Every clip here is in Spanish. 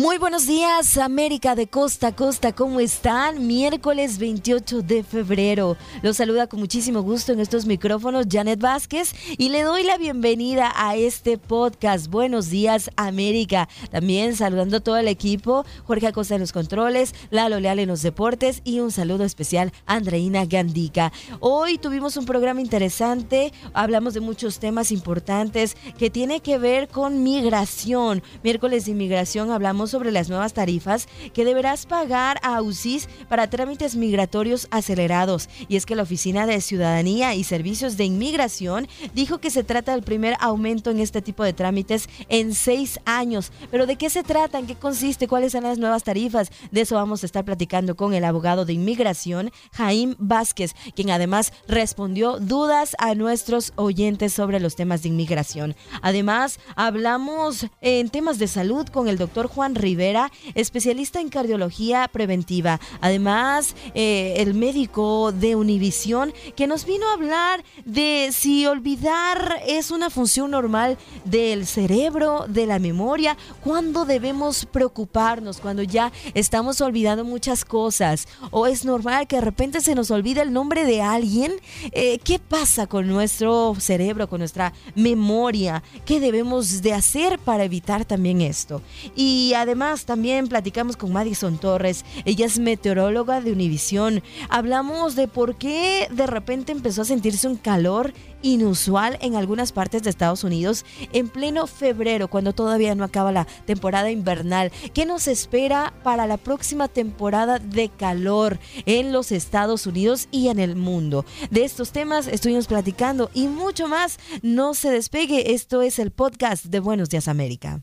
Muy buenos días, América de costa a costa, ¿cómo están? Miércoles 28 de febrero. Los saluda con muchísimo gusto en estos micrófonos Janet Vázquez y le doy la bienvenida a este podcast. Buenos días, América. También saludando a todo el equipo, Jorge Acosta en los controles, Lalo Leal en los deportes y un saludo especial a Andreina Gandica. Hoy tuvimos un programa interesante, hablamos de muchos temas importantes que tiene que ver con migración. Miércoles de inmigración hablamos sobre las nuevas tarifas que deberás pagar a UCIS para trámites migratorios acelerados. Y es que la Oficina de Ciudadanía y Servicios de Inmigración dijo que se trata del primer aumento en este tipo de trámites en seis años. Pero ¿de qué se trata? ¿En qué consiste? ¿Cuáles son las nuevas tarifas? De eso vamos a estar platicando con el abogado de inmigración, Jaime Vázquez, quien además respondió dudas a nuestros oyentes sobre los temas de inmigración. Además, hablamos en temas de salud con el doctor Juan Rivera, especialista en cardiología preventiva. Además, eh, el médico de Univisión que nos vino a hablar de si olvidar es una función normal del cerebro, de la memoria, cuándo debemos preocuparnos, cuando ya estamos olvidando muchas cosas, o es normal que de repente se nos olvide el nombre de alguien. Eh, ¿Qué pasa con nuestro cerebro, con nuestra memoria? ¿Qué debemos de hacer para evitar también esto? Y además también platicamos con Madison Torres, ella es meteoróloga de Univisión. Hablamos de por qué de repente empezó a sentirse un calor inusual en algunas partes de Estados Unidos en pleno febrero, cuando todavía no acaba la temporada invernal. ¿Qué nos espera para la próxima temporada de calor en los Estados Unidos y en el mundo? De estos temas estuvimos platicando y mucho más. No se despegue, esto es el podcast de Buenos Días América.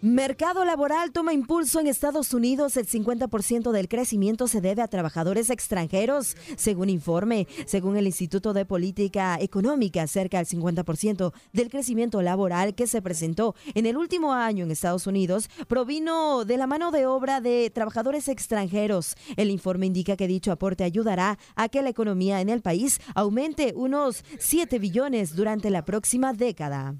Mercado laboral toma impulso en Estados Unidos. El 50% del crecimiento se debe a trabajadores extranjeros, según informe. Según el Instituto de Política Económica, cerca del 50% del crecimiento laboral que se presentó en el último año en Estados Unidos provino de la mano de obra de trabajadores extranjeros. El informe indica que dicho aporte ayudará a que la economía en el país aumente unos 7 billones durante la próxima década.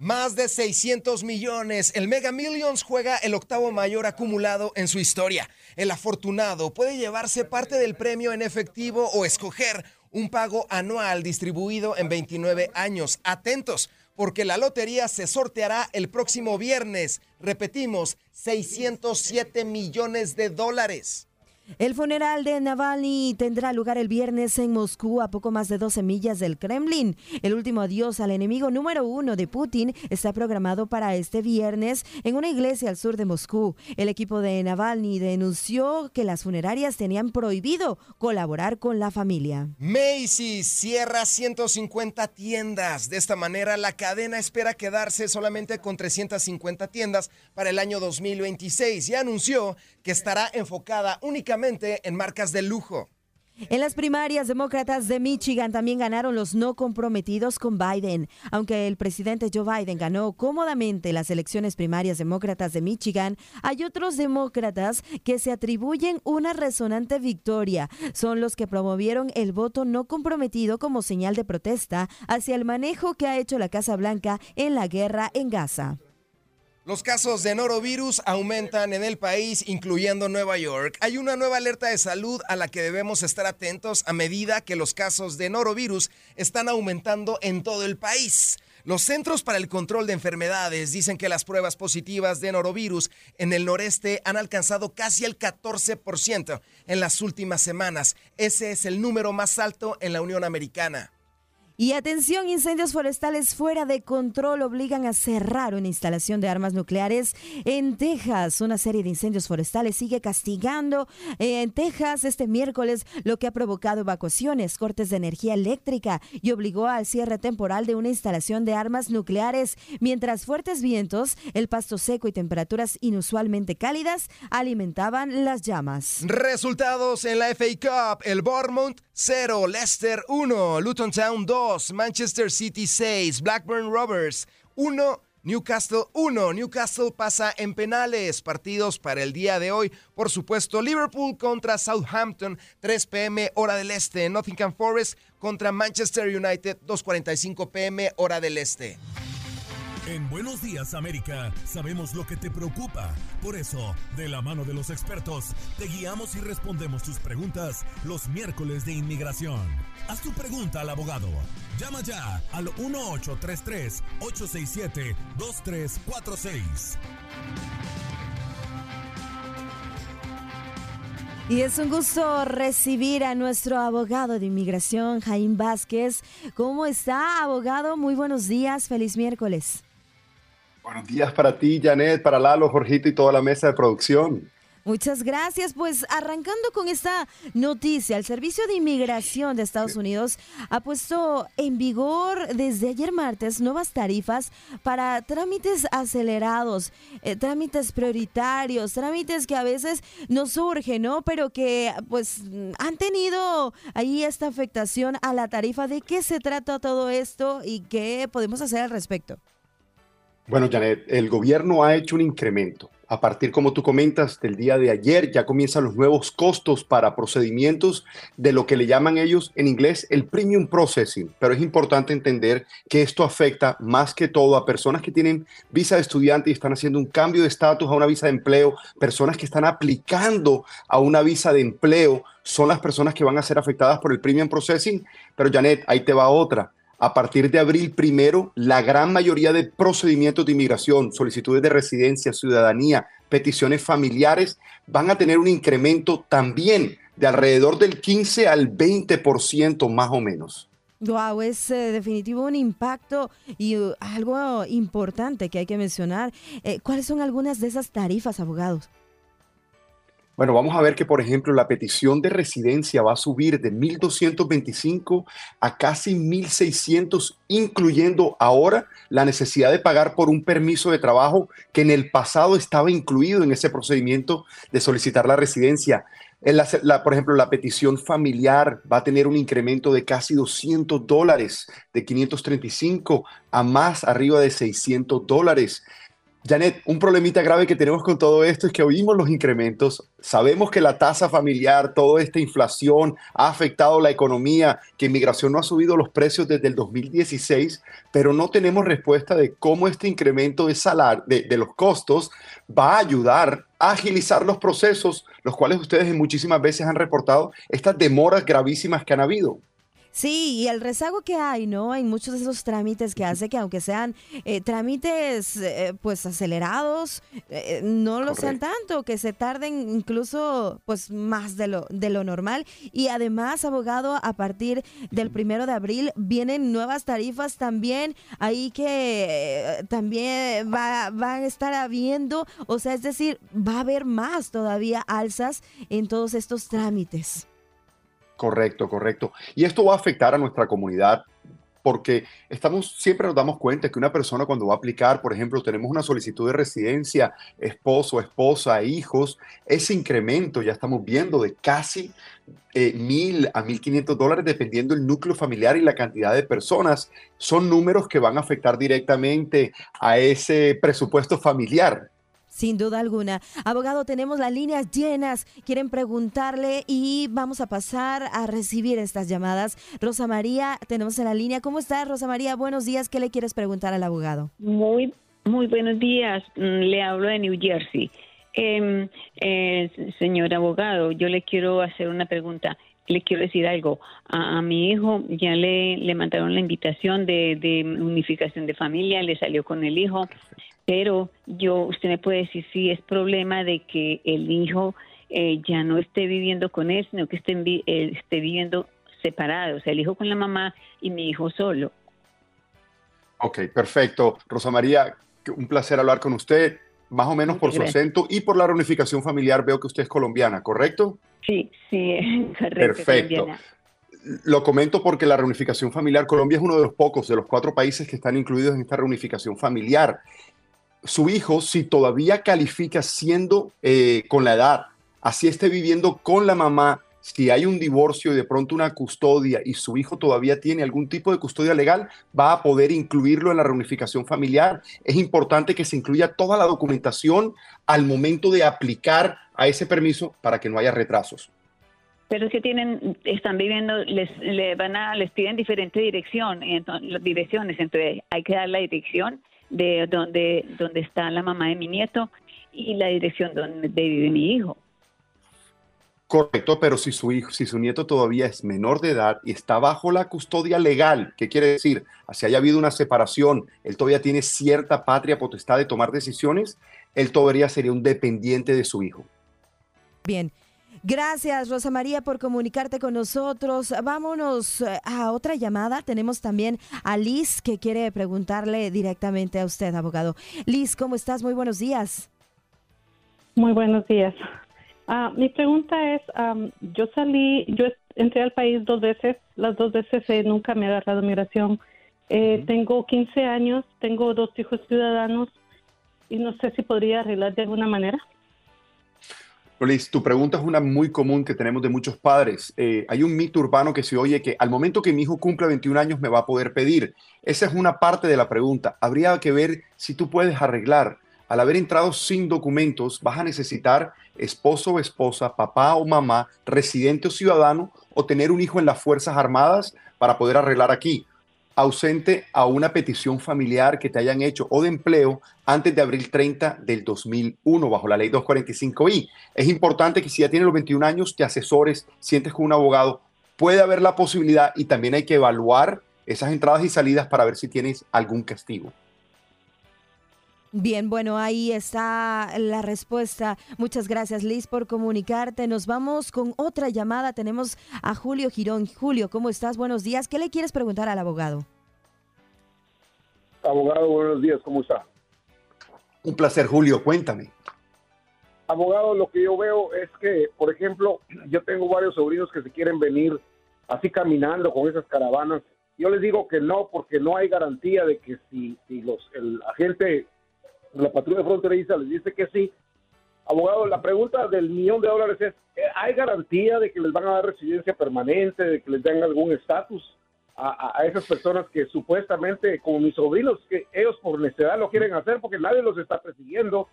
Más de 600 millones. El Mega Millions juega el octavo mayor acumulado en su historia. El afortunado puede llevarse parte del premio en efectivo o escoger un pago anual distribuido en 29 años. Atentos, porque la lotería se sorteará el próximo viernes. Repetimos, 607 millones de dólares. El funeral de Navalny tendrá lugar el viernes en Moscú, a poco más de 12 millas del Kremlin. El último adiós al enemigo número uno de Putin está programado para este viernes en una iglesia al sur de Moscú. El equipo de Navalny denunció que las funerarias tenían prohibido colaborar con la familia. Macy's cierra 150 tiendas. De esta manera, la cadena espera quedarse solamente con 350 tiendas para el año 2026 y anunció que estará enfocada únicamente en marcas de lujo. En las primarias demócratas de Michigan también ganaron los no comprometidos con Biden. Aunque el presidente Joe Biden ganó cómodamente las elecciones primarias demócratas de Michigan, hay otros demócratas que se atribuyen una resonante victoria. Son los que promovieron el voto no comprometido como señal de protesta hacia el manejo que ha hecho la Casa Blanca en la guerra en Gaza. Los casos de norovirus aumentan en el país, incluyendo Nueva York. Hay una nueva alerta de salud a la que debemos estar atentos a medida que los casos de norovirus están aumentando en todo el país. Los Centros para el Control de Enfermedades dicen que las pruebas positivas de norovirus en el noreste han alcanzado casi el 14% en las últimas semanas. Ese es el número más alto en la Unión Americana. Y atención, incendios forestales fuera de control obligan a cerrar una instalación de armas nucleares en Texas. Una serie de incendios forestales sigue castigando eh, en Texas este miércoles, lo que ha provocado evacuaciones, cortes de energía eléctrica y obligó al cierre temporal de una instalación de armas nucleares, mientras fuertes vientos, el pasto seco y temperaturas inusualmente cálidas alimentaban las llamas. Resultados en la FA Cup, el Bournemouth 0, Leicester 1, Luton Town 2. Manchester City 6, Blackburn Rovers 1, Newcastle 1. Newcastle pasa en penales. Partidos para el día de hoy. Por supuesto, Liverpool contra Southampton, 3 pm hora del este. Nottingham Forest contra Manchester United, 2.45 pm hora del este. En Buenos Días América sabemos lo que te preocupa. Por eso, de la mano de los expertos, te guiamos y respondemos tus preguntas los miércoles de inmigración. Haz tu pregunta al abogado. Llama ya al 1833-867-2346. Y es un gusto recibir a nuestro abogado de inmigración, Jaime Vázquez. ¿Cómo está, abogado? Muy buenos días, feliz miércoles. Buenos días para ti, Janet, para Lalo, Jorgito y toda la mesa de producción. Muchas gracias. Pues arrancando con esta noticia, el Servicio de Inmigración de Estados Unidos ha puesto en vigor desde ayer martes nuevas tarifas para trámites acelerados, eh, trámites prioritarios, trámites que a veces no surgen, ¿no? Pero que pues han tenido ahí esta afectación a la tarifa. ¿De qué se trata todo esto y qué podemos hacer al respecto? Bueno, Janet, el gobierno ha hecho un incremento. A partir, como tú comentas, del día de ayer ya comienzan los nuevos costos para procedimientos de lo que le llaman ellos en inglés el premium processing. Pero es importante entender que esto afecta más que todo a personas que tienen visa de estudiante y están haciendo un cambio de estatus a una visa de empleo, personas que están aplicando a una visa de empleo, son las personas que van a ser afectadas por el premium processing. Pero Janet, ahí te va otra a partir de abril primero, la gran mayoría de procedimientos de inmigración, solicitudes de residencia, ciudadanía, peticiones familiares, van a tener un incremento también de alrededor del 15 al 20% más o menos. Wow, es eh, definitivo un impacto y uh, algo importante que hay que mencionar. Eh, ¿Cuáles son algunas de esas tarifas, abogados? Bueno, vamos a ver que, por ejemplo, la petición de residencia va a subir de 1.225 a casi 1.600, incluyendo ahora la necesidad de pagar por un permiso de trabajo que en el pasado estaba incluido en ese procedimiento de solicitar la residencia. la, por ejemplo, la petición familiar va a tener un incremento de casi 200 dólares, de 535 a más arriba de 600 dólares. Janet, un problemita grave que tenemos con todo esto es que oímos los incrementos, sabemos que la tasa familiar, toda esta inflación ha afectado la economía, que inmigración no ha subido los precios desde el 2016, pero no tenemos respuesta de cómo este incremento de, salario, de, de los costos va a ayudar a agilizar los procesos, los cuales ustedes muchísimas veces han reportado estas demoras gravísimas que han habido. Sí, y el rezago que hay, ¿no? Hay muchos de esos trámites que hace que aunque sean eh, trámites eh, pues acelerados, eh, no lo sean tanto, que se tarden incluso pues más de lo, de lo normal. Y además, abogado, a partir del primero de abril vienen nuevas tarifas también, ahí que también va, van a estar habiendo, o sea, es decir, va a haber más todavía alzas en todos estos trámites. Correcto, correcto. Y esto va a afectar a nuestra comunidad porque estamos siempre nos damos cuenta que una persona cuando va a aplicar, por ejemplo, tenemos una solicitud de residencia, esposo, esposa, hijos, ese incremento ya estamos viendo de casi eh, mil a mil quinientos dólares dependiendo el núcleo familiar y la cantidad de personas, son números que van a afectar directamente a ese presupuesto familiar. Sin duda alguna. Abogado, tenemos las líneas llenas. Quieren preguntarle y vamos a pasar a recibir estas llamadas. Rosa María, tenemos en la línea. ¿Cómo estás, Rosa María? Buenos días. ¿Qué le quieres preguntar al abogado? Muy, muy buenos días. Mm, le hablo de New Jersey. Em, eh, señor abogado, yo le quiero hacer una pregunta le quiero decir algo. A, mi hijo ya le, le mandaron la invitación de, de, unificación de familia, le salió con el hijo pero yo, usted me puede decir si es problema de que el hijo eh, ya no esté viviendo con él, sino que esté, eh, esté viviendo separados, el hijo con la mamá y mi hijo solo. Ok, perfecto. Rosa María, un placer hablar con usted. Más o menos por su acento y por la reunificación familiar veo que usted es colombiana, ¿correcto? Sí, sí, correcto. Perfecto. Lo comento porque la reunificación familiar, Colombia es uno de los pocos, de los cuatro países que están incluidos en esta reunificación familiar. Su hijo, si todavía califica siendo eh, con la edad, así esté viviendo con la mamá, si hay un divorcio y de pronto una custodia y su hijo todavía tiene algún tipo de custodia legal, va a poder incluirlo en la reunificación familiar. Es importante que se incluya toda la documentación al momento de aplicar a ese permiso para que no haya retrasos. Pero que tienen, están viviendo, les, van a, les piden diferente dirección, direcciones, entonces hay que dar la dirección de donde, donde está la mamá de mi nieto y la dirección donde vive mi hijo. Correcto, pero si su hijo, si su nieto todavía es menor de edad y está bajo la custodia legal, ¿qué quiere decir? Si haya habido una separación, él todavía tiene cierta patria potestad de tomar decisiones, él todavía sería un dependiente de su hijo. Bien. Gracias, Rosa María, por comunicarte con nosotros. Vámonos eh, a otra llamada. Tenemos también a Liz que quiere preguntarle directamente a usted, abogado. Liz, ¿cómo estás? Muy buenos días. Muy buenos días. Ah, mi pregunta es, yo salí, yo entré al país dos veces, las dos veces eh, nunca me ha agarrado migración. Eh, tengo 15 años, tengo dos hijos ciudadanos y no sé si podría arreglar de alguna manera. Liz, tu pregunta es una muy común que tenemos de muchos padres. Eh, hay un mito urbano que se oye que al momento que mi hijo cumpla 21 años me va a poder pedir. Esa es una parte de la pregunta. Habría que ver si tú puedes arreglar. Al haber entrado sin documentos, vas a necesitar esposo o esposa, papá o mamá, residente o ciudadano, o tener un hijo en las Fuerzas Armadas para poder arreglar aquí ausente a una petición familiar que te hayan hecho o de empleo antes de abril 30 del 2001 bajo la ley 245i. Es importante que si ya tienes los 21 años te asesores, sientes con un abogado, puede haber la posibilidad y también hay que evaluar esas entradas y salidas para ver si tienes algún castigo. Bien, bueno, ahí está la respuesta. Muchas gracias, Liz, por comunicarte. Nos vamos con otra llamada. Tenemos a Julio Girón. Julio, ¿cómo estás? Buenos días. ¿Qué le quieres preguntar al abogado? Abogado, buenos días. ¿Cómo está? Un placer, Julio. Cuéntame. Abogado, lo que yo veo es que, por ejemplo, yo tengo varios sobrinos que se quieren venir así caminando con esas caravanas. Yo les digo que no, porque no hay garantía de que si, si los, el agente la patrulla fronteriza les dice que sí. Abogado, la pregunta del millón de dólares es, ¿hay garantía de que les van a dar residencia permanente, de que les den algún estatus a, a, esas personas que supuestamente, como mis sobrinos, que ellos por necesidad lo quieren hacer porque nadie los está persiguiendo,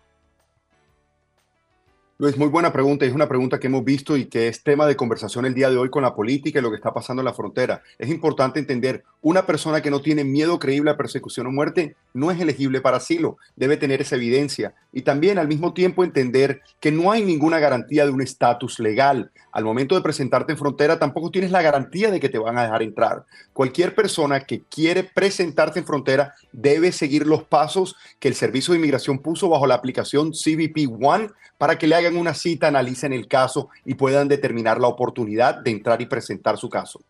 Luis, muy buena pregunta es una pregunta que hemos visto y que es tema de conversación el día de hoy con la política y lo que está pasando en la frontera. Es importante entender, una persona que no tiene miedo creíble a persecución o muerte no es elegible para asilo, debe tener esa evidencia y también al mismo tiempo entender que no hay ninguna garantía de un estatus legal. Al momento de presentarte en frontera tampoco tienes la garantía de que te van a dejar entrar. Cualquier persona que quiere presentarte en frontera debe seguir los pasos que el Servicio de Inmigración puso bajo la aplicación CBP One para que le hagan una cita, analicen el caso y puedan determinar la oportunidad de entrar y presentar su caso.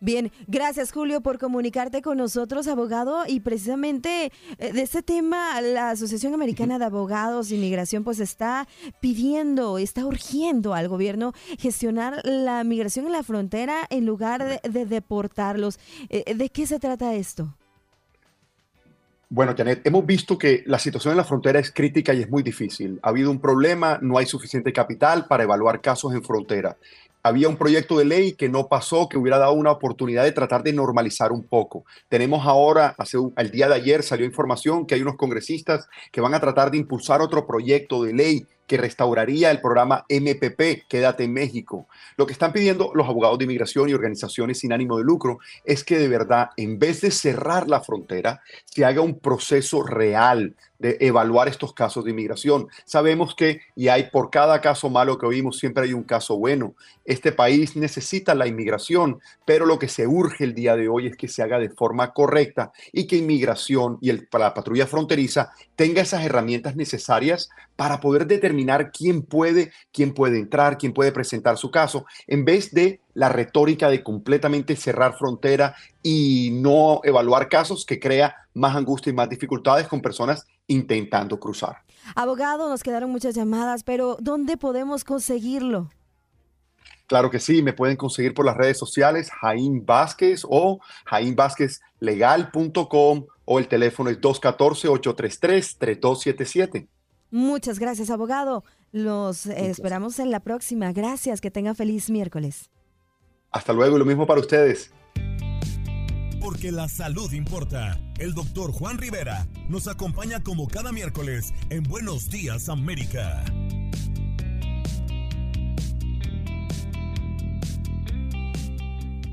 Bien, gracias Julio por comunicarte con nosotros, abogado, y precisamente eh, de este tema la Asociación Americana de Abogados de Inmigración pues está pidiendo, está urgiendo al gobierno gestionar la migración en la frontera en lugar de, deportarlos. Eh, ¿De qué se trata esto? Bueno, Janet, hemos visto que la situación en la frontera es crítica y es muy difícil. Ha habido un problema, no hay suficiente capital para evaluar casos en frontera. Había un proyecto de ley que no pasó, que hubiera dado una oportunidad de tratar de normalizar un poco. Tenemos ahora, hace el día de ayer salió información que hay unos congresistas que van a tratar de impulsar otro proyecto de ley que restauraría el programa MPP, Quédate en México. Lo que están pidiendo los abogados de inmigración y organizaciones sin ánimo de lucro es que de verdad, en vez de cerrar la frontera, se haga un proceso real de evaluar estos casos de inmigración. Sabemos que, y hay por cada caso malo que oímos, siempre hay un caso bueno. Este país necesita la inmigración, pero lo que se urge el día de hoy es que se haga de forma correcta y que inmigración y el, la patrulla fronteriza tenga esas herramientas necesarias para poder determinar quién puede, quién puede entrar, quién puede presentar su caso, en vez de la retórica de completamente cerrar frontera y no evaluar casos que crea más angustia y más dificultades con personas intentando cruzar. Abogado, nos quedaron muchas llamadas, pero ¿dónde podemos conseguirlo? Claro que sí, me pueden conseguir por las redes sociales Jaime Vázquez o jaimvázquezlegal.com o el teléfono es 214-833-3277. Muchas gracias, abogado. Los esperamos en la próxima. Gracias, que tenga feliz miércoles. Hasta luego y lo mismo para ustedes. Porque la salud importa. El doctor Juan Rivera nos acompaña como cada miércoles en Buenos Días América.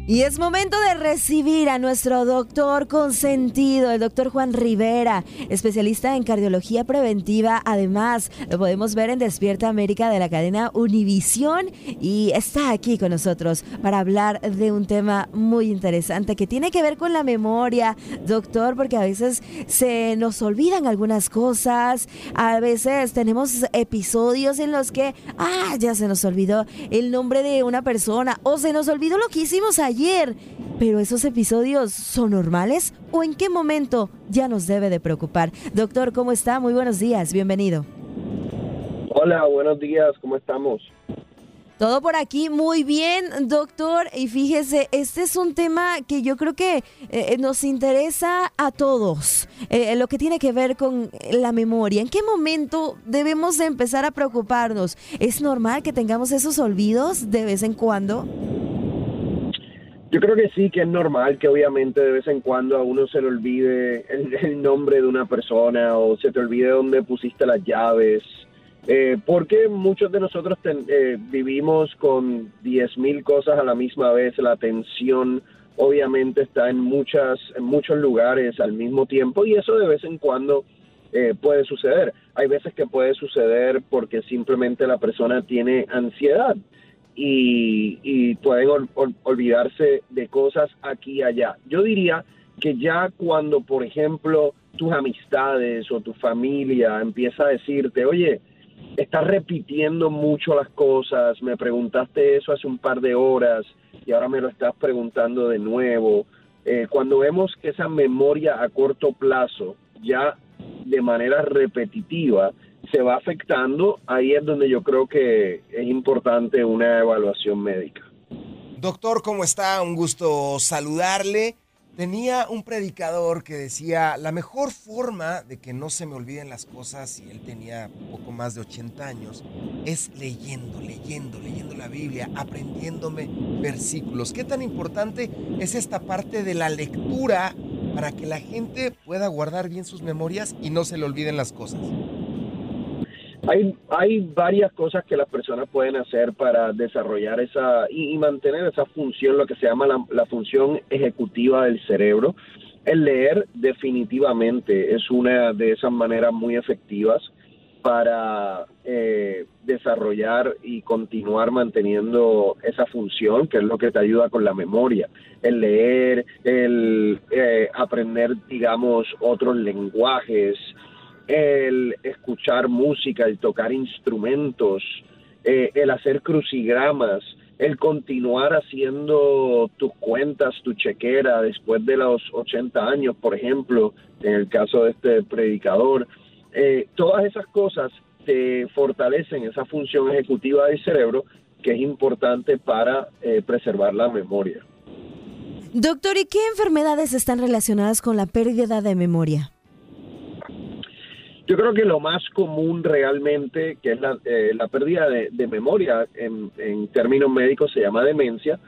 Y es momento de recibir a nuestro doctor consentido, el doctor Juan Rivera, especialista en cardiología preventiva. Además, lo podemos ver en Despierta América de la cadena Univisión y está aquí con nosotros para hablar de un tema muy interesante que tiene que ver con la memoria, doctor, porque a veces se nos olvidan algunas cosas, a veces tenemos episodios en los que, ah, ya se nos olvidó el nombre de una persona o se nos olvidó lo que hicimos ayer ayer. Pero esos episodios son normales o en qué momento ya nos debe de preocupar. Doctor, ¿cómo está? Muy buenos días, bienvenido. Hola, buenos días, ¿cómo estamos? Todo por aquí muy bien, doctor. Y fíjese, este es un tema que yo creo que eh, nos interesa a todos, eh, lo que tiene que ver con la memoria. ¿En qué momento debemos de empezar a preocuparnos? ¿Es normal que tengamos esos olvidos de vez en cuando? Yo creo que sí, que es normal que obviamente de vez en cuando a uno se le olvide el, nombre de una persona o se te olvide dónde pusiste las llaves, eh, porque muchos de nosotros eh, vivimos con 10.000 cosas a la misma vez, la atención obviamente está en, muchas, en muchos lugares al mismo tiempo y eso de vez en cuando eh, puede suceder. Hay veces que puede suceder porque simplemente la persona tiene ansiedad y, pueden olvidarse de cosas aquí y allá. Yo diría que ya cuando, por ejemplo, tus amistades o tu familia empieza a decirte, oye, estás repitiendo mucho las cosas, me preguntaste eso hace un par de horas y ahora me lo estás preguntando de nuevo. Eh, cuando vemos que esa memoria a corto plazo ya de manera repetitiva se va afectando, ahí es donde yo creo que es importante una evaluación médica. Doctor, ¿cómo está? Un gusto saludarle. Tenía un predicador que decía, la mejor forma de que no se me olviden las cosas, y él tenía poco más de 80 años, es leyendo, leyendo, leyendo la Biblia, aprendiéndome versículos. ¿Qué tan importante es esta parte de la lectura para que la gente pueda guardar bien sus memorias y no se le olviden las cosas? Hay, hay varias cosas que las personas pueden hacer para desarrollar esa y, mantener esa función, lo que se llama la, función ejecutiva del cerebro. El leer definitivamente es una de esas maneras muy efectivas para eh, desarrollar y continuar manteniendo esa función, que es lo que te ayuda con la memoria. El leer, el eh, aprender, digamos, otros lenguajes, el escuchar música, el tocar instrumentos, eh, el hacer crucigramas, el continuar haciendo tus cuentas, tu chequera después de los 80 años, por ejemplo, en el caso de este predicador, eh, todas esas cosas te fortalecen esa función ejecutiva del cerebro que es importante para eh, preservar la memoria. Doctor, ¿y qué enfermedades están relacionadas con la pérdida de memoria? Yo creo que lo más común realmente, que es la, eh, pérdida de, memoria en, términos médicos, se llama demencia.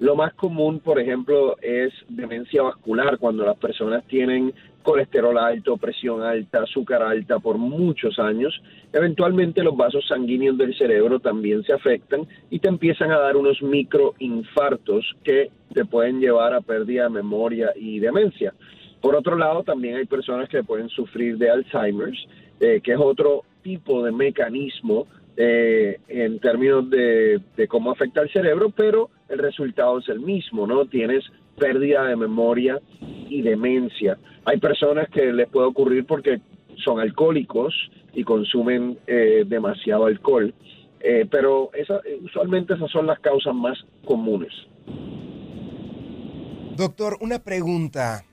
Lo más común, por ejemplo, es demencia vascular, cuando las personas tienen colesterol alto, presión alta, azúcar alta por muchos años. Eventualmente los vasos sanguíneos del cerebro también se afectan y te empiezan a dar unos microinfartos que te pueden llevar a pérdida de memoria y demencia. Por otro lado, también hay personas que pueden sufrir de Alzheimer's, eh, que es otro tipo de mecanismo eh, en términos de, cómo afecta al cerebro, pero el resultado es el mismo, ¿no? Tienes pérdida de memoria y demencia. Hay personas que les puede ocurrir porque son alcohólicos y consumen demasiado alcohol. pero esa, usualmente esas son las causas más comunes. Doctor, una pregunta.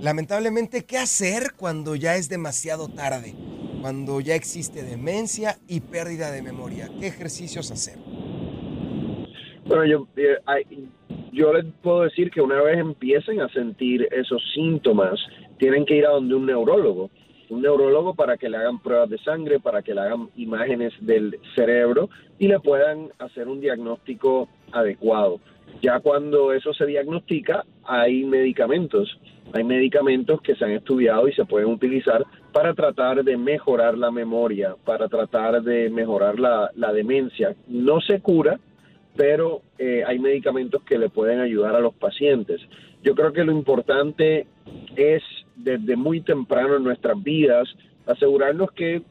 Lamentablemente, ¿qué hacer cuando ya es demasiado tarde? Cuando ya existe demencia y pérdida de memoria. ¿Qué ejercicios hacer? Bueno, yo, eh, yo les puedo decir que una vez empiecen a sentir esos síntomas, tienen que ir a donde un neurólogo. Un neurólogo para que le hagan pruebas de sangre, para que le hagan imágenes del cerebro y le puedan hacer un diagnóstico adecuado. Ya cuando eso se diagnostica, hay medicamentos. Hay medicamentos que se han estudiado y se pueden utilizar para tratar de mejorar la memoria, para tratar de mejorar la, demencia. No se cura, pero eh, hay medicamentos que le pueden ayudar a los pacientes. Yo creo que lo importante es desde muy temprano en nuestras vidas asegurarnos que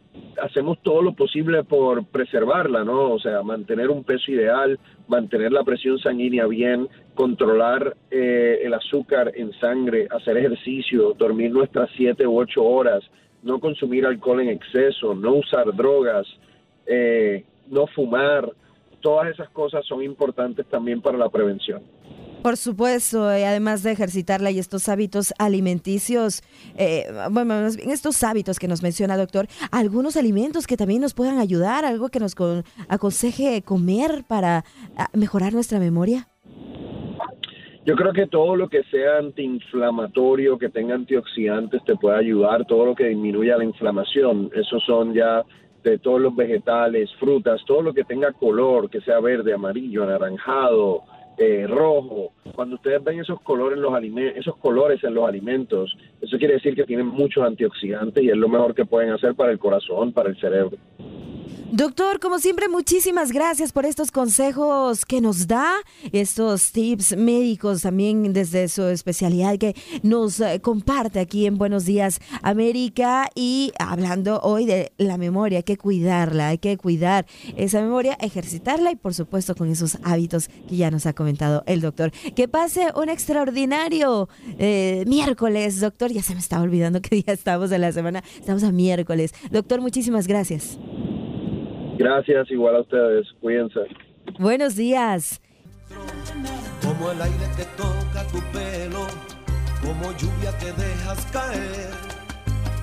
hacemos todo lo posible por preservarla, ¿no? O sea, mantener un peso ideal, mantener la presión sanguínea bien, controlar eh, el azúcar en sangre, hacer ejercicio, dormir nuestras siete u ocho horas, no consumir alcohol en exceso, no usar drogas, eh, no fumar. Todas esas cosas son importantes también para la prevención. Por supuesto, y además de ejercitarla y estos hábitos alimenticios, eh, bueno, estos hábitos que nos menciona, doctor, algunos alimentos que también nos puedan ayudar, algo que nos aconseje comer para ah, mejorar nuestra memoria. Yo creo que todo lo que sea antiinflamatorio, que tenga antioxidantes, te puede ayudar, todo lo que disminuya la inflamación, esos son ya de todos los vegetales, frutas, todo lo que tenga color, que sea verde, amarillo, anaranjado, eh, rojo, cuando ustedes ven esos colores, los esos colores en los alimentos, eso quiere decir que tienen muchos antioxidantes y es lo mejor que pueden hacer para el corazón, para el cerebro. Doctor, como siempre, muchísimas gracias por estos consejos que nos da, estos tips médicos también desde su especialidad que nos eh, comparte aquí en Buenos Días América y hablando hoy de la memoria, hay que cuidarla, hay que cuidar esa memoria, ejercitarla y por supuesto con esos hábitos que ya nos ha comentado el doctor. Que pase un extraordinario eh, miércoles, doctor, ya se me estaba olvidando qué día estamos de la semana, estamos a miércoles. Doctor, muchísimas gracias. Gracias, igual a ustedes. Cuídense. Buenos días. Como el aire que toca tu pelo, como lluvia que dejas caer.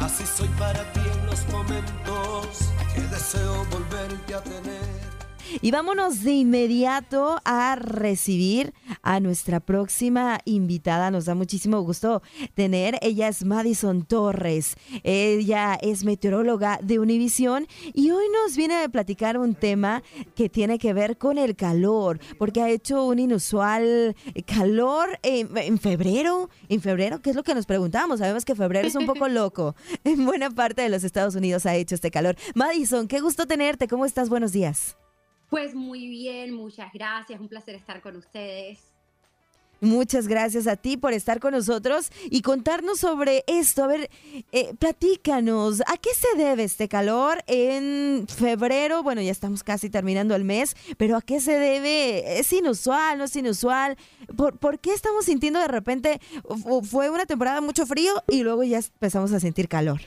Así soy para ti en los momentos que deseo volverte a tener. Y vámonos de inmediato a recibir a nuestra próxima invitada. Nos da muchísimo gusto tener. Ella es Madison Torres. Ella es meteoróloga de Univisión y hoy nos viene a platicar un tema que tiene que ver con el calor, porque ha hecho un inusual calor en, febrero. En febrero, ¿qué es lo que nos preguntamos? Sabemos que febrero es un poco loco. En buena parte de los Estados Unidos ha hecho este calor. Madison, qué gusto tenerte. ¿Cómo estás? Buenos días. Pues muy bien, muchas gracias, un placer estar con ustedes. Muchas gracias a ti por estar con nosotros y contarnos sobre esto. A ver, eh, platícanos, ¿a qué se debe este calor en febrero? Bueno, ya estamos casi terminando el mes, pero ¿a qué se debe? ¿Es inusual, no es inusual? ¿Por, ¿por qué estamos sintiendo de repente, fue una temporada mucho frío y luego ya empezamos a sentir calor?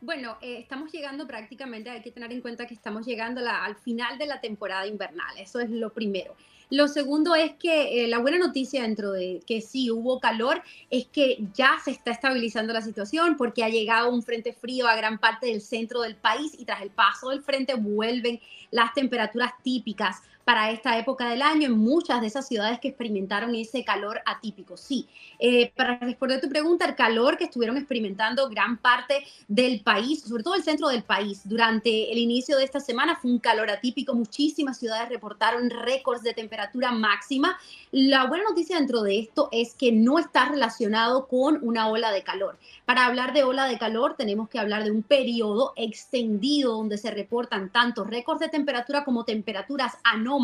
Bueno, eh, estamos llegando prácticamente, hay que tener en cuenta que estamos llegando al final de la temporada invernal, eso es lo primero. Lo segundo es que eh, la buena noticia dentro de que sí hubo calor es que ya se está estabilizando la situación porque ha llegado un frente frío a gran parte del centro del país y tras el paso del frente vuelven las temperaturas típicas para esta época del año en muchas de esas ciudades que experimentaron ese calor atípico. Sí, eh, para responder tu pregunta, el calor que estuvieron experimentando gran parte del país, sobre todo el centro del país, durante el inicio de esta semana fue un calor atípico. Muchísimas ciudades reportaron récords de temperatura máxima. La buena noticia dentro de esto es que no está relacionado con una ola de calor. Para hablar de ola de calor tenemos que hablar de un periodo extendido donde se reportan tanto récords de temperatura como temperaturas anómalas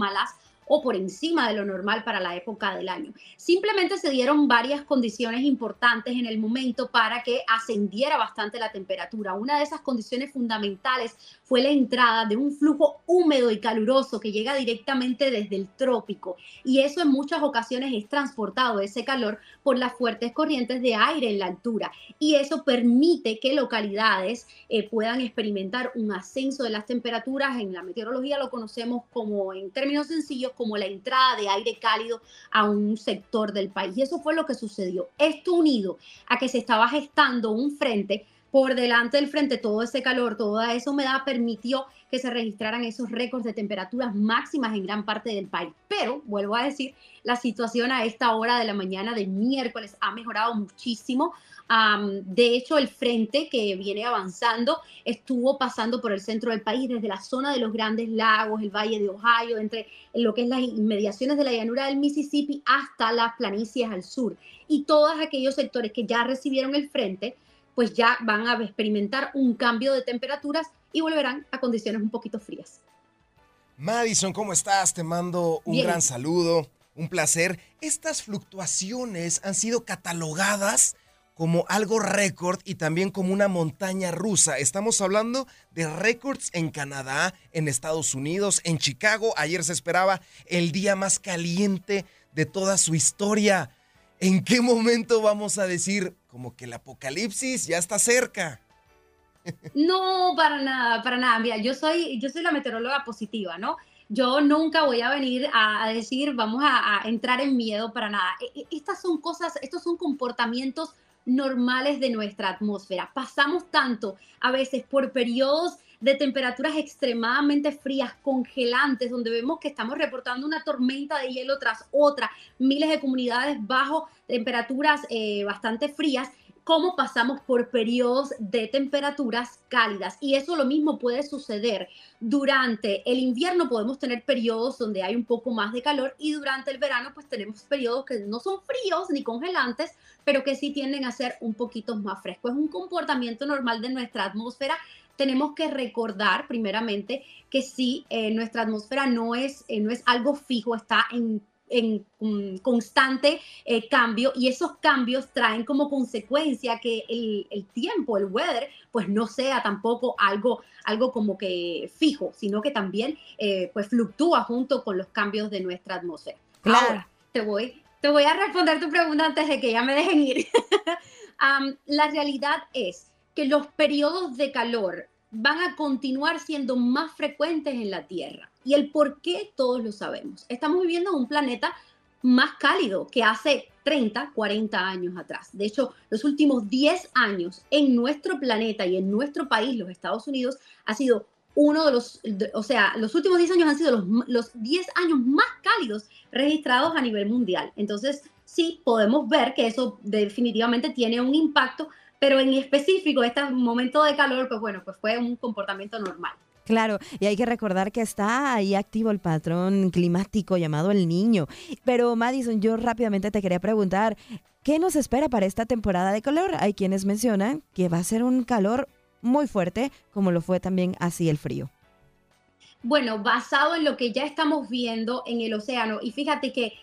o por encima de lo normal para la época del año. Simplemente se dieron varias condiciones importantes en el momento para que ascendiera bastante la temperatura. Una de esas condiciones fundamentales fue la entrada de un flujo húmedo y caluroso que llega directamente desde el trópico. Y eso en muchas ocasiones es transportado, ese calor, por las fuertes corrientes de aire en la altura. Y eso permite que localidades eh, puedan experimentar un ascenso de las temperaturas. En la meteorología lo conocemos como, en términos sencillos, como la entrada de aire cálido a un sector del país. Y eso fue lo que sucedió. Esto unido a que se estaba gestando un frente por delante del frente, todo ese calor, toda esa humedad permitió que se registraran esos récords de temperaturas máximas en gran parte del país. Pero, vuelvo a decir, la situación a esta hora de la mañana de miércoles ha mejorado muchísimo. de hecho, el frente que viene avanzando estuvo pasando por el centro del país, desde la zona de los grandes lagos, el valle de Ohio, entre lo que es las inmediaciones de la llanura del Mississippi hasta las planicies al sur. Y todos aquellos sectores que ya recibieron el frente, pues ya van a experimentar un cambio de temperaturas y volverán a condiciones un poquito frías. Madison, ¿cómo estás? Te mando un gran saludo, un placer. Estas fluctuaciones han sido catalogadas como algo récord y también como una montaña rusa. Estamos hablando de récords en Canadá, en Estados Unidos, en Chicago. Ayer se esperaba el día más caliente de toda su historia. ¿En qué momento vamos a decir como que el apocalipsis ya está cerca? No, para nada, para nada. Mira, yo soy, yo soy la meteoróloga positiva, ¿no? Yo nunca voy a venir a, decir, vamos a, a, entrar en miedo para nada. E, e, estas son cosas, estos son comportamientos normales de nuestra atmósfera. Pasamos tanto a veces por periodos de temperaturas extremadamente frías, congelantes, donde vemos que estamos reportando una tormenta de hielo tras otra, miles de comunidades bajo temperaturas eh, bastante frías cómo pasamos por periodos de temperaturas cálidas. Y eso lo mismo puede suceder durante el invierno, podemos tener periodos donde hay un poco más de calor y durante el verano pues tenemos periodos que no son fríos ni congelantes, pero que sí tienden a ser un poquito más frescos. Es un comportamiento normal de nuestra atmósfera tenemos que recordar primeramente que sí, eh, nuestra atmósfera no es, eh, no es algo fijo, está en en constante eh, cambio y esos cambios traen como consecuencia que el, el, tiempo, el weather, pues no sea tampoco algo, algo como que fijo, sino que también pues fluctúa junto con los cambios de nuestra atmósfera. Claro. Ahora, te voy, te voy a responder tu pregunta antes de que ya me dejen ir. la realidad es que los periodos de calor van a continuar siendo más frecuentes en la Tierra. Y el por qué todos lo sabemos. Estamos viviendo en un planeta más cálido que hace 30, 40 años atrás. De hecho, los últimos 10 años en nuestro planeta y en nuestro país, los Estados Unidos, ha sido uno de los, o sea, los últimos 10 años han sido los, los 10 años más cálidos registrados a nivel mundial. Entonces, sí, podemos ver que eso definitivamente tiene un impacto pero en específico este momento de calor, pues bueno, pues fue un comportamiento normal. Claro, y hay que recordar que está ahí activo el patrón climático llamado el niño. Pero Madison, yo rápidamente te quería preguntar, ¿qué nos espera para esta temporada de calor? Hay quienes mencionan que va a ser un calor muy fuerte, como lo fue también así el frío. Bueno, basado en lo que ya estamos viendo en el océano, y fíjate que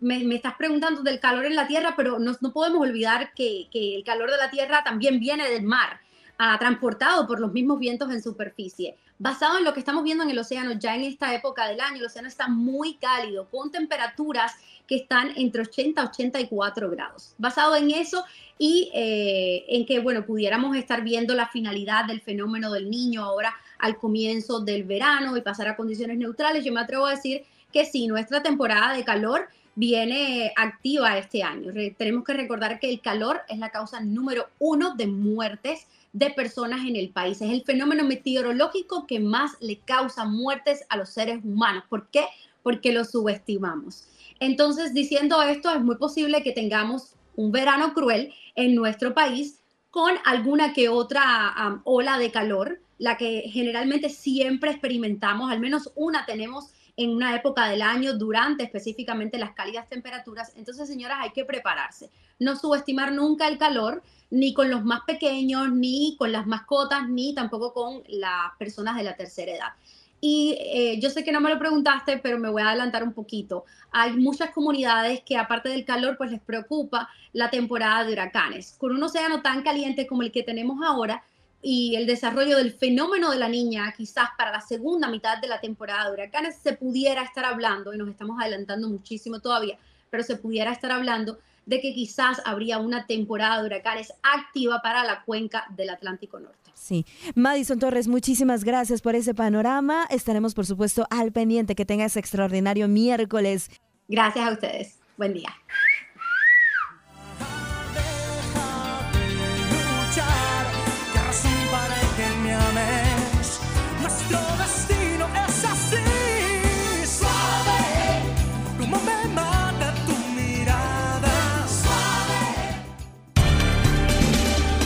me, estás preguntando del calor en la Tierra, pero no, podemos olvidar que, que, el calor de la Tierra también viene del mar, ah, transportado por los mismos vientos en superficie. Basado en lo que estamos viendo en el océano, ya en esta época del año, el océano está muy cálido, con temperaturas que están entre 80 y 84 grados. Basado en eso y eh, en que, bueno, pudiéramos estar viendo la finalidad del fenómeno del niño ahora al comienzo del verano y pasar a condiciones neutrales, yo me atrevo a decir que sí, nuestra temporada de calor viene activa este año. tenemos que recordar que el calor es la causa número uno de muertes de personas en el país. Es el fenómeno meteorológico que más le causa muertes a los seres humanos. ¿Por qué? Porque lo subestimamos. Entonces, diciendo esto, es muy posible que tengamos un verano cruel en nuestro país con alguna que otra ola de calor, la que generalmente siempre experimentamos, al menos una tenemos en una época del año durante específicamente las cálidas temperaturas. Entonces, señoras, hay que prepararse. No subestimar nunca el calor, ni con los más pequeños, ni con las mascotas, ni tampoco con las personas de la tercera edad. Y eh, yo sé que no me lo preguntaste, pero me voy a adelantar un poquito. Hay muchas comunidades que aparte del calor, pues les preocupa la temporada de huracanes. Con un océano tan caliente como el que tenemos ahora, y el desarrollo del fenómeno de la niña, quizás para la segunda mitad de la temporada de huracanes, se pudiera estar hablando, y nos estamos adelantando muchísimo todavía, pero se pudiera estar hablando de que quizás habría una temporada de huracanes activa para la cuenca del Atlántico Norte. Sí. Madison Torres, muchísimas gracias por ese panorama. Estaremos, por supuesto, al pendiente. Que tengas extraordinario miércoles. Gracias a ustedes. Buen día.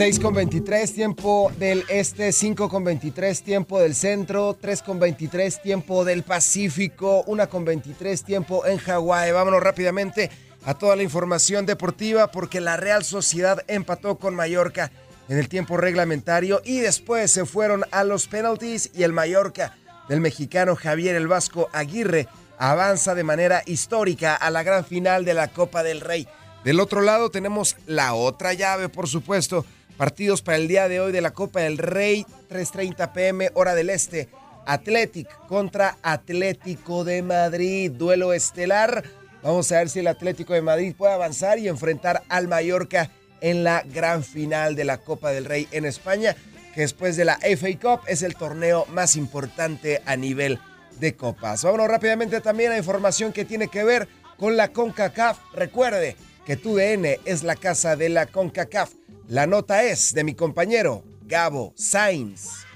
Seis con 23 tiempo del este, 5 con 23 tiempo del centro, 3 con 23 tiempo del Pacífico, 1 con 23 tiempo en Hawái. Vámonos rápidamente a toda la información deportiva porque la Real Sociedad empató con Mallorca en el tiempo reglamentario y después se fueron a los penalties y el Mallorca del mexicano Javier el Vasco Aguirre avanza de manera histórica a la gran final de la Copa del Rey. Del otro lado tenemos la otra llave, por supuesto, partidos para el día de hoy de la Copa del Rey, 3.30 pm hora del Este. Athletic contra Atlético de Madrid, duelo estelar. Vamos a ver si el Atlético de Madrid puede avanzar y enfrentar al Mallorca en la gran final de la Copa del Rey en España, que después de la FA Cup es el torneo más importante a nivel de copas. Vámonos rápidamente también a información que tiene que ver con la CONCACAF. Recuerde que tu DN es la casa de la CONCACAF. La nota es de mi compañero Gabo Sainz.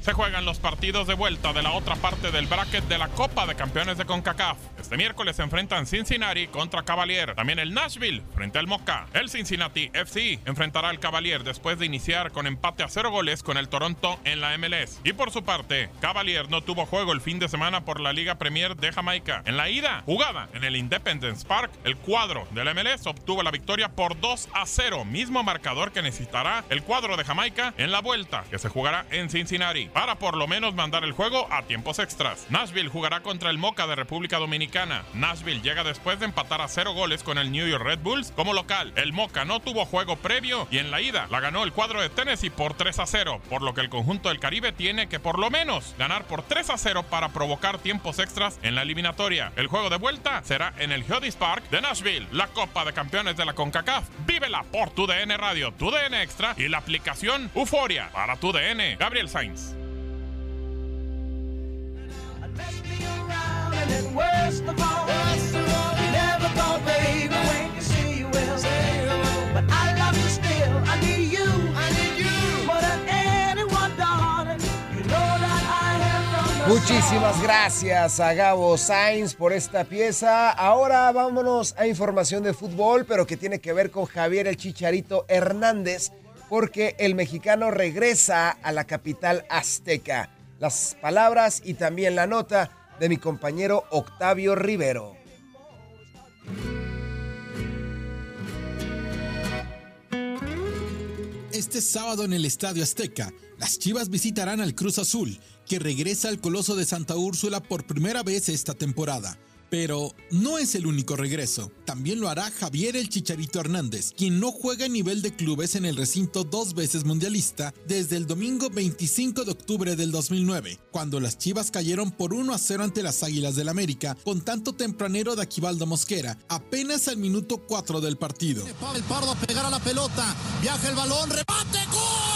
Se juegan los partidos de vuelta de la otra parte del bracket de la Copa de Campeones de CONCACAF. Este miércoles se enfrentan Cincinnati contra Cavalier. También el Nashville frente al Moca. El Cincinnati FC enfrentará al Cavalier después de iniciar con empate a cero goles con el Toronto en la MLS. Y por su parte, Cavalier no tuvo juego el fin de semana por la Liga Premier de Jamaica. En la ida, jugada en el Independence Park, el cuadro del MLS obtuvo la victoria por 2 a 0, mismo marcador que necesitará el cuadro de Jamaica en la vuelta, que se jugará en Cincinnati para por lo menos mandar el juego a tiempos extras. Nashville jugará contra el Moca de República Dominicana. Nashville llega después de empatar a cero goles con el New York Red Bulls como local. El Moca no tuvo juego previo y en la ida la ganó el cuadro de Tennessee por 3 a 0, por lo que el conjunto del Caribe tiene que por lo menos ganar por 3 a 0 para provocar tiempos extras en la eliminatoria. El juego de vuelta será en el Geodis Park de Nashville, la Copa de Campeones de la CONCACAF. Vívela por tu DN Radio, tu DN Extra y la aplicación Euforia para tu DN. Gabriel Sainz. Muchísimas gracias a Gabo Sainz por esta pieza. Ahora vámonos a información de fútbol, pero que tiene que ver con Javier el Chicharito Hernández, porque el mexicano regresa a la capital azteca. Las palabras y también la nota de mi compañero Octavio Rivero. Este sábado en el Estadio Azteca, las Chivas visitarán al Cruz Azul, que regresa al Coloso de Santa Úrsula por primera vez esta temporada. Pero no es el único regreso. También lo hará Javier el Chicharito Hernández, quien no juega a nivel de clubes en el recinto dos veces mundialista desde el domingo 25 de octubre del 2009, cuando las Chivas cayeron por 1 a 0 ante las Águilas del América, con tanto tempranero de Aquivaldo Mosquera, apenas al minuto 4 del partido. El Pardo a pegar a la pelota. Viaja el balón, rebate, gol.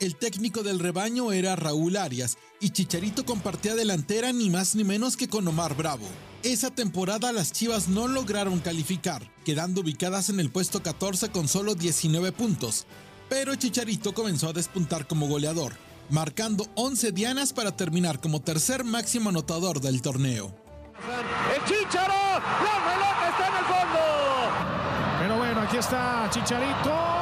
El técnico del rebaño era Raúl Arias y Chicharito compartía delantera ni más ni menos que con Omar Bravo. Esa temporada las Chivas no lograron calificar, quedando ubicadas en el puesto 14 con solo 19 puntos. Pero Chicharito comenzó a despuntar como goleador, marcando 11 dianas para terminar como tercer máximo anotador del torneo. El Chicharo, la pelota está en el fondo. Pero bueno, aquí está Chicharito.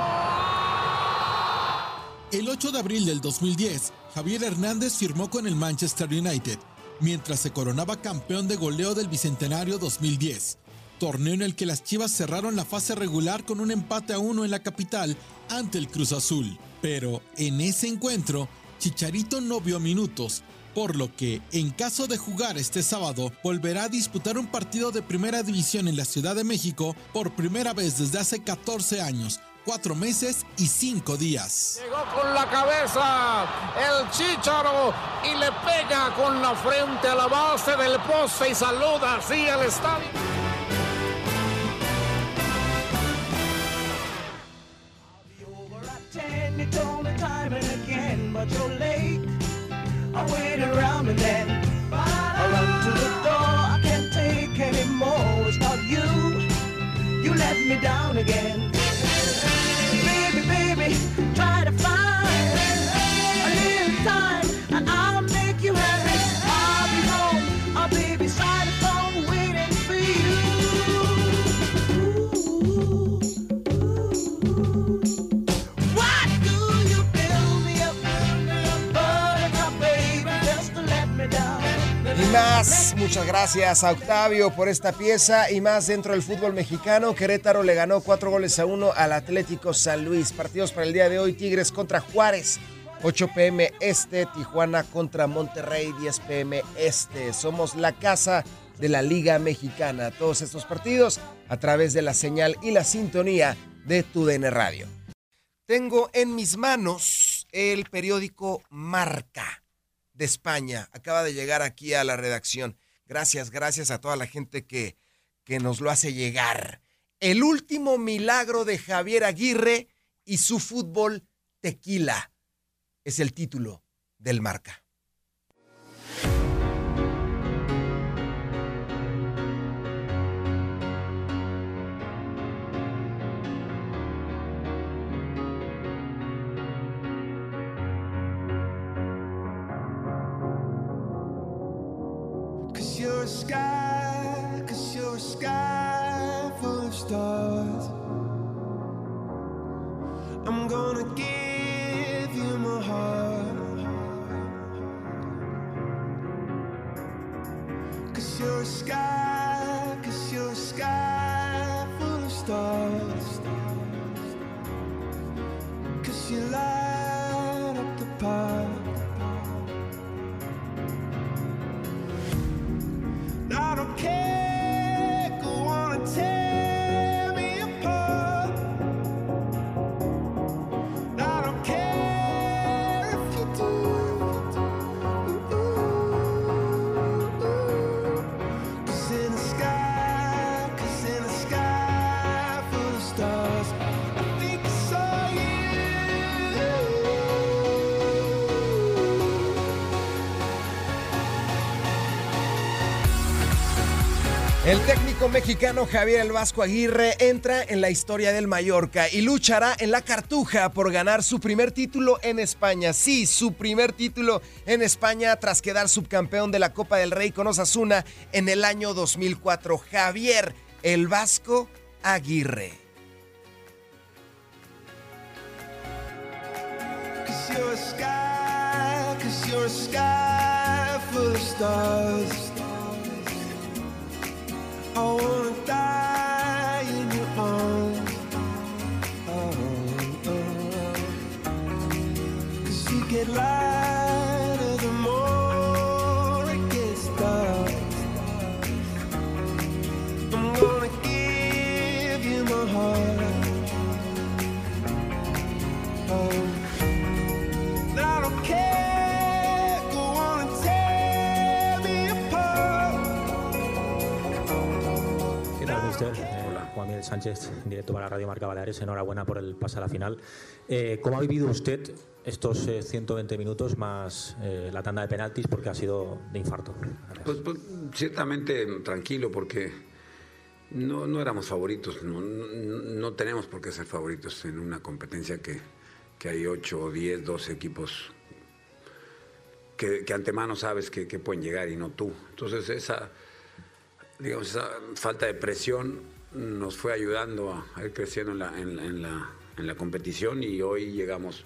El 8 de abril del 2010, Javier Hernández firmó con el Manchester United, mientras se coronaba campeón de goleo del Bicentenario 2010, torneo en el que las Chivas cerraron la fase regular con un empate a uno en la capital ante el Cruz Azul. Pero en ese encuentro, Chicharito no vio minutos, por lo que, en caso de jugar este sábado, volverá a disputar un partido de primera división en la Ciudad de México por primera vez desde hace 14 años, 4 meses y 5 días. Llegó con la cabeza el Chicharo y le pega con la frente a la base del poste y saluda así al estadio. Muchas gracias a Octavio por esta pieza y más dentro del fútbol mexicano. Querétaro le ganó cuatro goles a uno al Atlético San Luis. Partidos para el día de hoy, Tigres contra Juárez. 8 pm este, Tijuana contra Monterrey, 10 pm este. Somos la casa de la Liga Mexicana. Todos estos partidos a través de la señal y la sintonía de tu DN Radio. Tengo en mis manos el periódico Marca de España. Acaba de llegar aquí a la redacción. Gracias, gracias a toda la gente que, que nos lo hace llegar. El último milagro de Javier Aguirre y su fútbol tequila. Es el título del marca. Sky, Mexicano Javier El Vasco Aguirre entra en la historia del Mallorca y luchará en la Cartuja por ganar su primer título en España. Sí, su primer título en España tras quedar subcampeón de la Copa del Rey con Osasuna en el año 2004. Javier El Vasco Aguirre. I wanna die in your arms. Oh, oh. oh. Cause you get lighter Eh, Sánchez, directo para Radio Marca Baleares. Enhorabuena por el pase a la final. Eh, ¿Cómo ha vivido usted estos eh, 120 minutos más eh, la tanda de penaltis? Porque ha sido de infarto. Pues, pues, ciertamente tranquilo porque no, no éramos favoritos, no, tenemos por qué ser favoritos en una competencia que, que hay 8, 10, 12 equipos que, antemano sabes que, que pueden llegar y no tú. Entonces esa, digamos, esa falta de presión nos fue ayudando a, ir creciendo en la, en, la- en la, competición y hoy llegamos,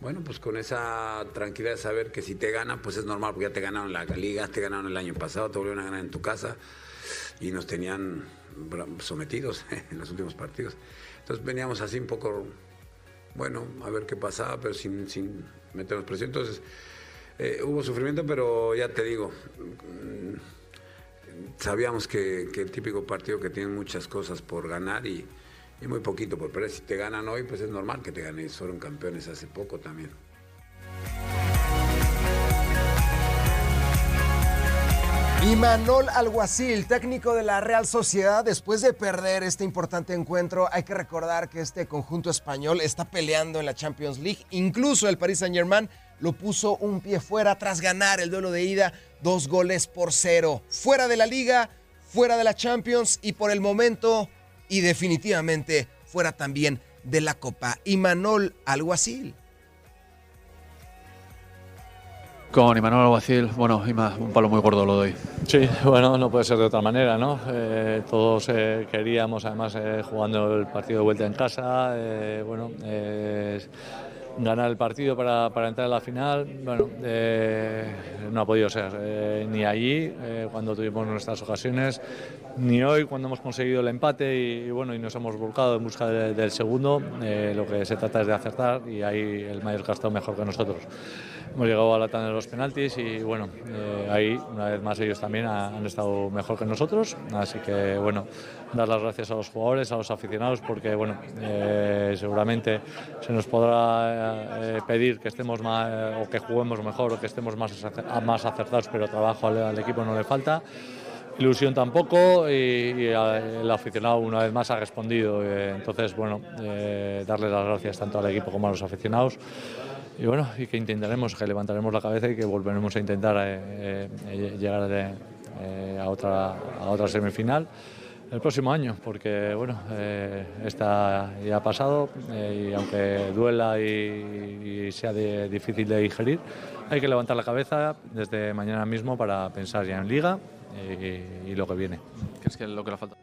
bueno, pues con esa tranquilidad de saber que si te ganan, pues es normal, porque ya te ganaron la liga, te ganaron el año pasado, te volvieron a ganar en tu casa y nos tenían sometidos en los últimos partidos. Entonces veníamos así un poco, bueno, a ver qué pasaba, pero sin, sin meternos presión. Entonces eh, hubo sufrimiento, pero ya te digo, sabíamos que, el típico partido que tiene muchas cosas por ganar y, muy poquito por perder. Si te ganan hoy, pues es normal que te ganen. Fueron campeones hace poco también. Y Manol Alguacil, técnico de la Real Sociedad, después de perder este importante encuentro, hay que recordar que este conjunto español está peleando en la Champions League. Incluso el Paris Saint Germain lo puso un pie fuera tras ganar el duelo de ida, dos goles por cero. Fuera de la liga, fuera de la Champions y por el momento y definitivamente fuera también de la Copa. Y Manol Alguacil. Con Imanol Alguacil, bueno, Ima, un palo muy gordo lo doy. Sí, bueno, no puede ser de otra manera, ¿no? Eh, todos eh, queríamos, además, eh, jugando el partido de vuelta en casa, eh, bueno, eh, ganar el partido para, para entrar a la final, bueno, eh, no ha podido ser, eh, ni allí, eh, cuando tuvimos nuestras ocasiones, ni hoy, cuando hemos conseguido el empate y, y bueno, y nos hemos volcado en busca de- del segundo, eh, lo que se trata es de acertar y ahí el Mallorca ha estado mejor que nosotros. Hemos llegado a la tanda de los penaltis y bueno, eh, ahí una vez más ellos también ha- han estado mejor que nosotros, así que bueno, dar las gracias a los jugadores, a los aficionados, porque bueno, eh, seguramente se nos podrá eh, pedir que estemos más o que juguemos mejor o que estemos más, más acertados, pero trabajo al, al equipo no le falta. Ilusión tampoco y, y, eh, el aficionado una vez más ha respondido. eh, entonces, bueno, eh, darle las gracias tanto al equipo como a los aficionados. Y bueno, y que intentaremos, que levantaremos la cabeza y que volveremos a intentar eh, eh, llegar de- eh, a, otra, a otra semifinal el próximo año, porque bueno, eh, esta ya ha pasado eh, y aunque duela y, y sea de- difícil de digerir, hay que levantar la cabeza desde mañana mismo para pensar ya en liga y, y lo que viene. ¿Crees que es lo que le falta?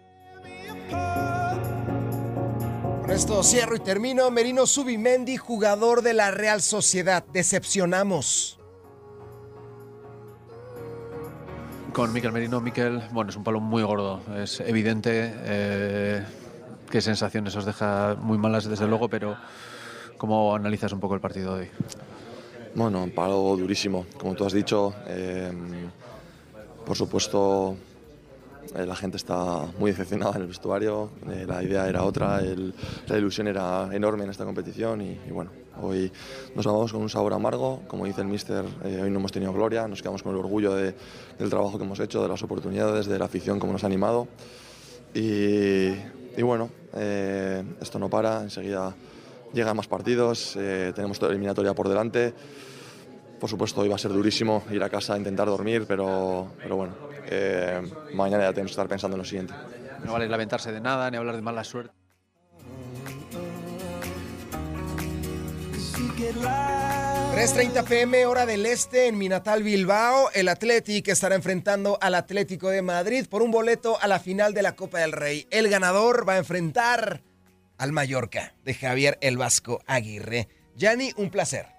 Con esto cierro y termino. Merino Subimendi, jugador de la Real Sociedad. Decepcionamos. Con Miquel Merino, Miquel, bueno, es un palo muy gordo, es evidente eh, qué sensaciones os deja muy malas desde luego, pero ¿cómo analizas un poco el partido de hoy? Bueno, un palo durísimo, como tú has dicho. eh, por supuesto, la gente está muy decepcionada en el vestuario. eh, la idea era otra, la ilusión era enorme en esta competición y, bueno, hoy nos vamos con un sabor amargo. Como dice el míster, eh, hoy no hemos tenido gloria, nos quedamos con el orgullo de- del trabajo que hemos hecho, de las oportunidades, de la afición como nos ha animado. Y, bueno, eh, esto no para, enseguida llegan más partidos, eh, tenemos toda eliminatoria por delante. Por supuesto, hoy va a ser durísimo ir a casa a intentar dormir, pero, pero bueno, eh, mañana ya tenemos que estar pensando en lo siguiente. No vale lamentarse de nada ni hablar de mala suerte. 3.30 pm, hora del este, en mi natal Bilbao. El Athletic estará enfrentando al Atlético de Madrid por un boleto a la final de la Copa del Rey. El ganador va a enfrentar al Mallorca de Javier El Vasco Aguirre. Yanni, un placer.